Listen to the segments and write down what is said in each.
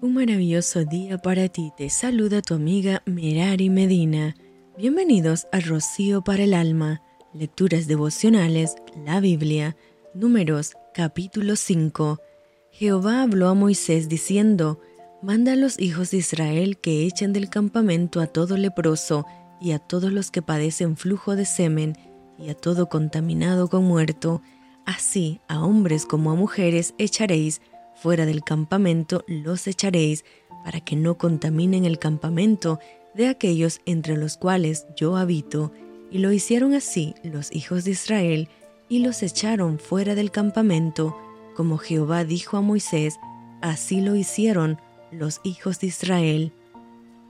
Un maravilloso día para ti. Te saluda tu amiga Merari Medina. Bienvenidos a Rocío para el Alma. Lecturas devocionales, la Biblia. Números, capítulo 5. Jehová habló a Moisés diciendo, Manda a los hijos de Israel que echen del campamento a todo leproso y a todos los que padecen flujo de semen y a todo contaminado con muerto. Así a hombres como a mujeres echaréis fuera del campamento los echaréis, para que no contaminen el campamento de aquellos entre los cuales yo habito. Y lo hicieron así los hijos de Israel, y los echaron fuera del campamento, como Jehová dijo a Moisés, así lo hicieron los hijos de Israel.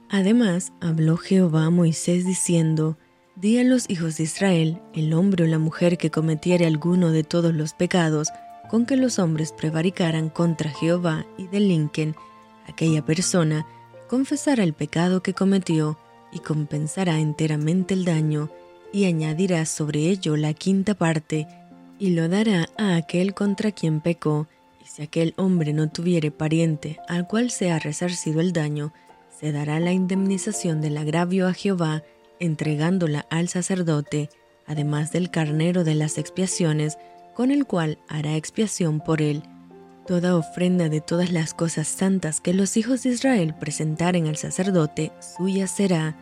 Además, habló Jehová a Moisés diciendo, Di a los hijos de Israel, el hombre o la mujer que cometiere alguno de todos los pecados, con que los hombres prevaricaran contra Jehová y delinquen, aquella persona confesará el pecado que cometió y compensará enteramente el daño, y añadirá sobre ello la quinta parte, y lo dará a aquel contra quien pecó, y si aquel hombre no tuviere pariente al cual sea resarcido el daño, se dará la indemnización del agravio a Jehová, entregándola al sacerdote, además del carnero de las expiaciones, con el cual hará expiación por él. Toda ofrenda de todas las cosas santas que los hijos de Israel presentaren al sacerdote, suya será,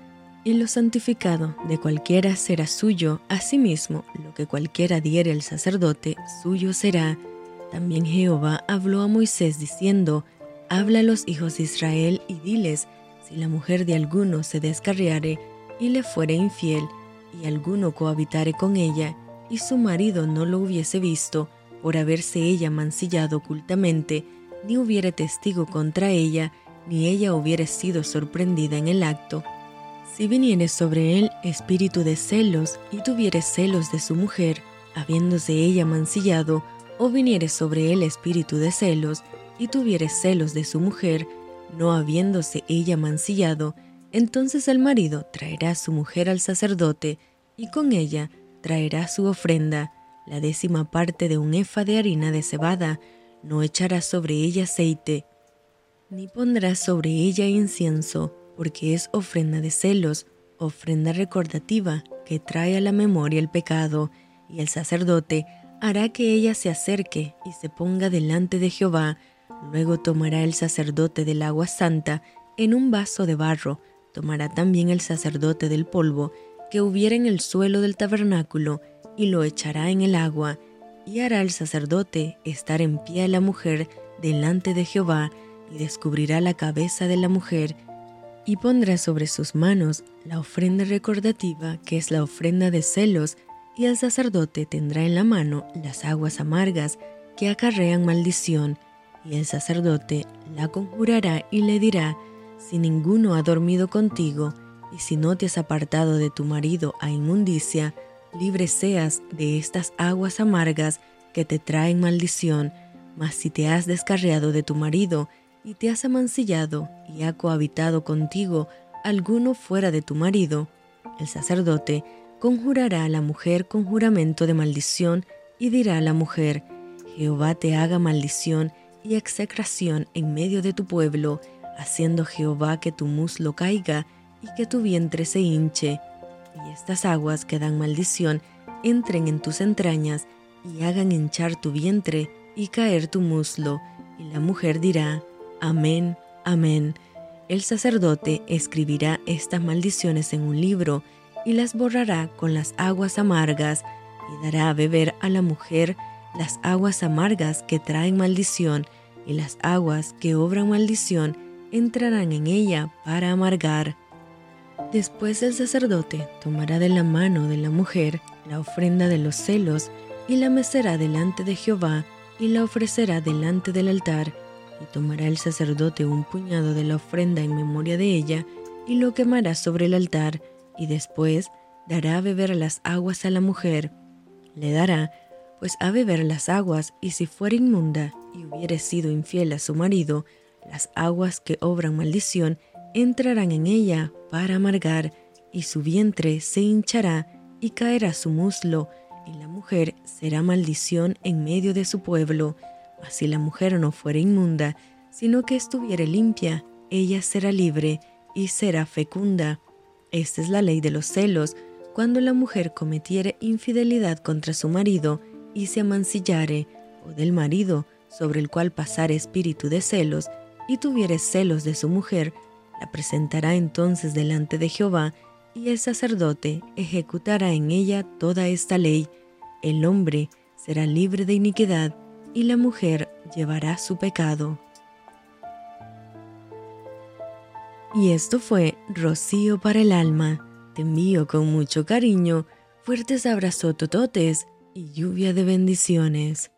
y lo santificado de cualquiera será suyo, asimismo lo que cualquiera diere al sacerdote, suyo será. También Jehová habló a Moisés diciendo, Habla a los hijos de Israel y diles, si la mujer de alguno se descarriare y le fuere infiel, y alguno cohabitare con ella, y su marido no lo hubiese visto por haberse ella mancillado ocultamente, ni hubiere testigo contra ella, ni ella hubiere sido sorprendida en el acto. Si viniere sobre él espíritu de celos y tuviere celos de su mujer, habiéndose ella mancillado, o viniere sobre él espíritu de celos y tuviere celos de su mujer, no habiéndose ella mancillado, entonces el marido traerá su mujer al sacerdote, y con ella traerá su ofrenda, la décima parte de un efa de harina de cebada, no echará sobre ella aceite, ni pondrá sobre ella incienso, porque es ofrenda de celos, ofrenda recordativa que trae a la memoria el pecado, y el sacerdote hará que ella se acerque y se ponga delante de Jehová, luego tomará el sacerdote del agua santa en un vaso de barro, tomará también el sacerdote del polvo, que hubiera en el suelo del tabernáculo, y lo echará en el agua, y hará el sacerdote estar en pie a la mujer delante de Jehová, y descubrirá la cabeza de la mujer, y pondrá sobre sus manos la ofrenda recordativa, que es la ofrenda de celos, y el sacerdote tendrá en la mano las aguas amargas que acarrean maldición, y el sacerdote la conjurará y le dirá, si ninguno ha dormido contigo, y si no te has apartado de tu marido a inmundicia, libre seas de estas aguas amargas que te traen maldición, mas si te has descarriado de tu marido y te has amancillado y ha cohabitado contigo alguno fuera de tu marido, el sacerdote conjurará a la mujer con juramento de maldición y dirá a la mujer, Jehová te haga maldición y execración en medio de tu pueblo, haciendo Jehová que tu muslo caiga y que tu vientre se hinche, y estas aguas que dan maldición entren en tus entrañas y hagan hinchar tu vientre y caer tu muslo. Y la mujer dirá, Amén, amén. El sacerdote escribirá estas maldiciones en un libro y las borrará con las aguas amargas y dará a beber a la mujer las aguas amargas que traen maldición y las aguas que obran maldición entrarán en ella para amargar. Después el sacerdote tomará de la mano de la mujer la ofrenda de los celos y la mecerá delante de Jehová y la ofrecerá delante del altar, y tomará el sacerdote un puñado de la ofrenda en memoria de ella y lo quemará sobre el altar, y después dará a beber las aguas a la mujer. Le dará, pues a beber las aguas, y si fuera inmunda y hubiere sido infiel a su marido, las aguas que obran maldición entrarán en ella para amargar, y su vientre se hinchará y caerá su muslo, y la mujer será maldición en medio de su pueblo. Mas si la mujer no fuera inmunda, sino que estuviere limpia, ella será libre y será fecunda. Esta es la ley de los celos, cuando la mujer cometiere infidelidad contra su marido y se amancillare, o del marido, sobre el cual pasare espíritu de celos, y tuviere celos de su mujer, la presentará entonces delante de Jehová, y el sacerdote ejecutará en ella toda esta ley. El hombre será libre de iniquidad, y la mujer llevará su pecado. Y esto fue Rocío para el alma. Te envío con mucho cariño, fuertes abrazos tototes y lluvia de bendiciones.